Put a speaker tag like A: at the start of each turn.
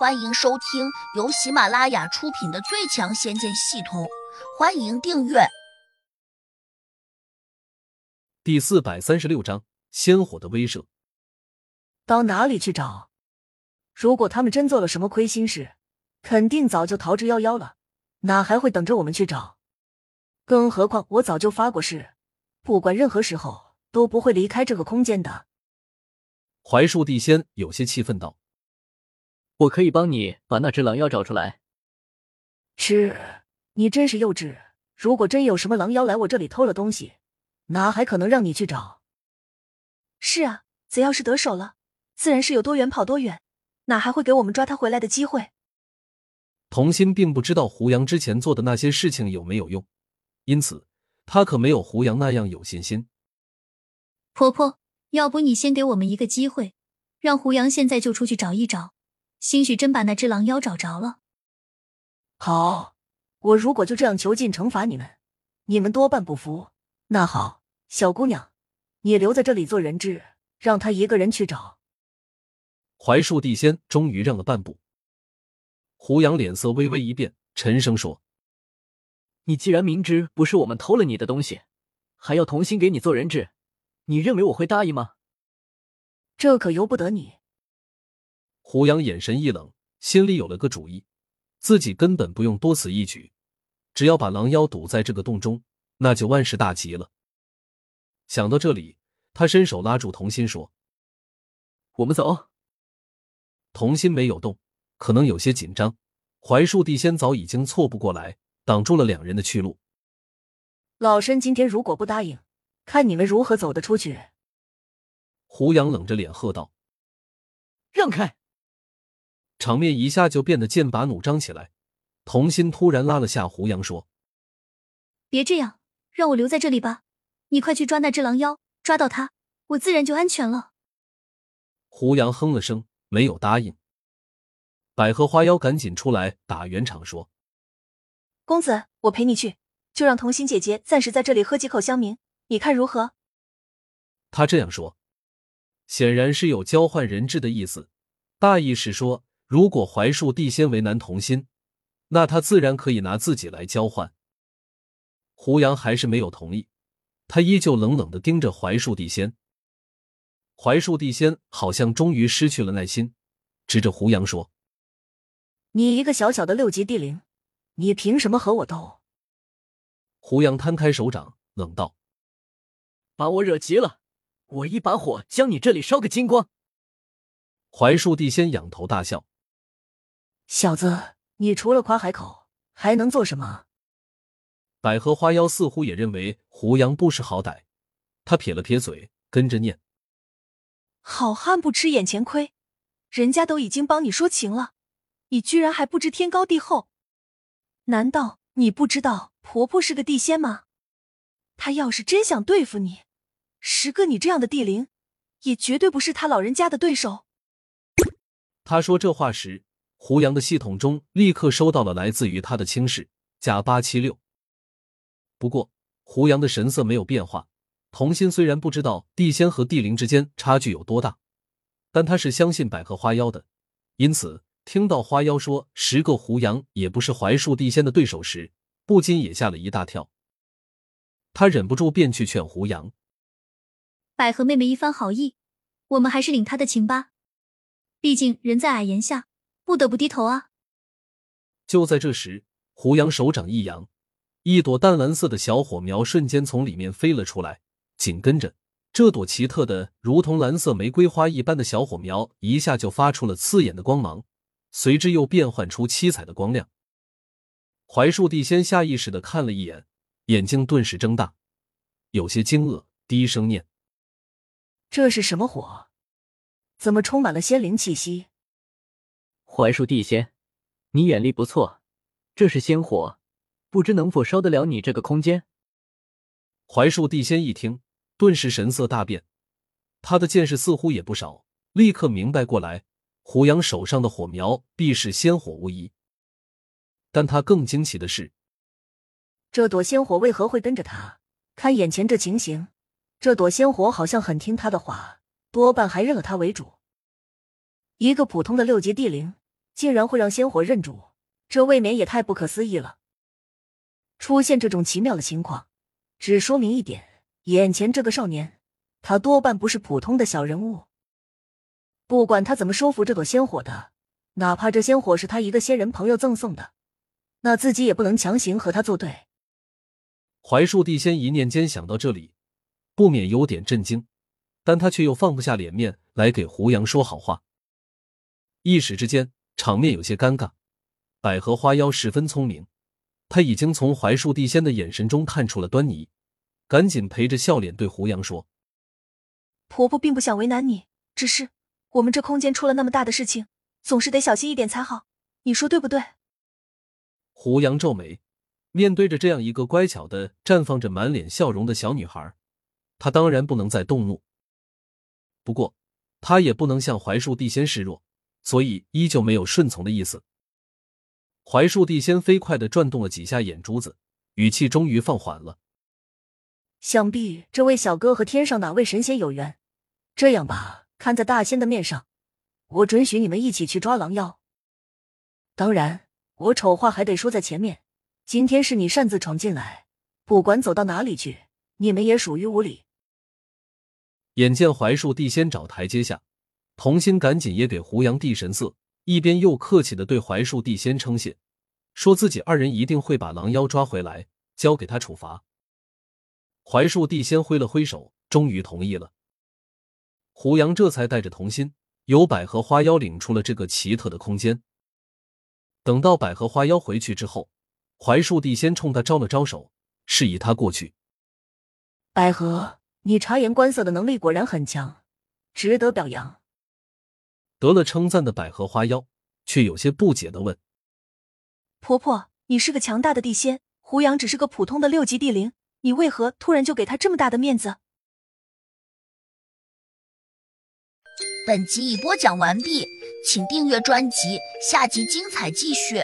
A: 欢迎收听由喜马拉雅出品的《最强仙剑系统》，欢迎订阅。
B: 第四百三十六章：仙火的威慑。
C: 到哪里去找？如果他们真做了什么亏心事，肯定早就逃之夭夭了，哪还会等着我们去找？更何况我早就发过誓，不管任何时候都不会离开这个空间的。
B: 槐树地仙有些气愤道。
D: 我可以帮你把那只狼妖找出来。
C: 是，你真是幼稚！如果真有什么狼妖来我这里偷了东西，哪还可能让你去找？
E: 是啊，贼要是得手了，自然是有多远跑多远，哪还会给我们抓他回来的机会？
B: 童心并不知道胡杨之前做的那些事情有没有用，因此他可没有胡杨那样有信心。
F: 婆婆，要不你先给我们一个机会，让胡杨现在就出去找一找。兴许真把那只狼妖找着了。
C: 好，我如果就这样囚禁惩罚你们，你们多半不服。那好，小姑娘，你留在这里做人质，让他一个人去找。
B: 槐树地仙终于让了半步。胡杨脸色微微一变，沉声说：“
D: 你既然明知不是我们偷了你的东西，还要童心给你做人质，你认为我会答应吗？”
C: 这可由不得你。
B: 胡杨眼神一冷，心里有了个主意，自己根本不用多此一举，只要把狼妖堵在这个洞中，那就万事大吉了。想到这里，他伸手拉住童心说：“
D: 我们走。”
B: 童心没有动，可能有些紧张。槐树地仙早已经错不过来，挡住了两人的去路。
C: 老身今天如果不答应，看你们如何走得出去。
B: 胡杨冷着脸喝道：“
D: 让开！”
B: 场面一下就变得剑拔弩张起来。童心突然拉了下胡杨，说：“
F: 别这样，让我留在这里吧。你快去抓那只狼妖，抓到他，我自然就安全了。”
B: 胡杨哼了声，没有答应。百合花妖赶紧出来打圆场，说：“
E: 公子，我陪你去，就让童心姐姐暂时在这里喝几口香茗，你看如何？”
B: 他这样说，显然是有交换人质的意思，大意是说。如果槐树地仙为难童心，那他自然可以拿自己来交换。胡杨还是没有同意，他依旧冷冷的盯着槐树地仙。槐树地仙好像终于失去了耐心，指着胡杨说：“
C: 你一个小小的六级地灵，你凭什么和我斗？”
B: 胡杨摊开手掌，冷道：“
D: 把我惹急了，我一把火将你这里烧个精光。”
B: 槐树地仙仰头大笑。
C: 小子，你除了夸海口，还能做什么？
B: 百合花妖似乎也认为胡杨不识好歹，他撇了撇嘴，跟着念：“
E: 好汉不吃眼前亏，人家都已经帮你说情了，你居然还不知天高地厚？难道你不知道婆婆是个地仙吗？她要是真想对付你，十个你这样的地灵，也绝对不是她老人家的对手。”
B: 他说这话时。胡杨的系统中立刻收到了来自于他的轻视加八七六。不过胡杨的神色没有变化。童心虽然不知道地仙和地灵之间差距有多大，但他是相信百合花妖的，因此听到花妖说十个胡杨也不是槐树地仙的对手时，不禁也吓了一大跳。他忍不住便去劝胡杨：“
F: 百合妹妹一番好意，我们还是领她的情吧，毕竟人在矮檐下。”不得不低头啊！
B: 就在这时，胡杨手掌一扬，一朵淡蓝色的小火苗瞬间从里面飞了出来。紧跟着，这朵奇特的如同蓝色玫瑰花一般的小火苗一下就发出了刺眼的光芒，随之又变换出七彩的光亮。槐树地仙下意识的看了一眼，眼睛顿时睁大，有些惊愕，低声念：“
C: 这是什么火？怎么充满了仙灵气息？”
D: 槐树地仙，你眼力不错，这是仙火，不知能否烧得了你这个空间？
B: 槐树地仙一听，顿时神色大变，他的见识似乎也不少，立刻明白过来，胡杨手上的火苗必是仙火无疑。但他更惊奇的是，
C: 这朵仙火为何会跟着他？看眼前这情形，这朵仙火好像很听他的话，多半还认了他为主。一个普通的六级地灵。竟然会让仙火认主，这未免也太不可思议了。出现这种奇妙的情况，只说明一点：眼前这个少年，他多半不是普通的小人物。不管他怎么收服这朵仙火的，哪怕这仙火是他一个仙人朋友赠送的，那自己也不能强行和他作对。
B: 槐树地仙一念间想到这里，不免有点震惊，但他却又放不下脸面来给胡杨说好话。一时之间，场面有些尴尬。百合花妖十分聪明。她已经从槐树地仙的眼神中看出了端倪，赶紧陪着笑脸对胡杨说：“
E: 婆婆并不想为难你，只是我们这空间出了那么大的事情，总是得小心一点才好。你说对不对？”
B: 胡杨皱眉，面对着这样一个乖巧的、绽放着满脸笑容的小女孩，他当然不能再动怒。不过，他也不能向槐树地仙示弱，所以依旧没有顺从的意思。槐树地仙飞快的转动了几下眼珠子，语气终于放缓了。
C: 想必这位小哥和天上哪位神仙有缘。这样吧，看在大仙的面上，我准许你们一起去抓狼妖。当然，我丑话还得说在前面。今天是你擅自闯进来，不管走到哪里去，你们也属于无礼。
B: 眼见槐树地仙找台阶下，童心赶紧也给胡杨递神色。一边又客气的对槐树地仙称谢，说自己二人一定会把狼妖抓回来，交给他处罚。槐树地仙挥了挥手，终于同意了。胡杨这才带着童心，由百合花妖领出了这个奇特的空间。等到百合花妖回去之后，槐树地仙冲他招了招手，示意他过去。
C: 百合，你察言观色的能力果然很强，值得表扬。
B: 得了称赞的百合花妖，却有些不解的问：“
E: 婆婆，你是个强大的地仙，胡杨只是个普通的六级地灵，你为何突然就给他这么大的面子？”
A: 本集已播讲完毕，请订阅专辑，下集精彩继续。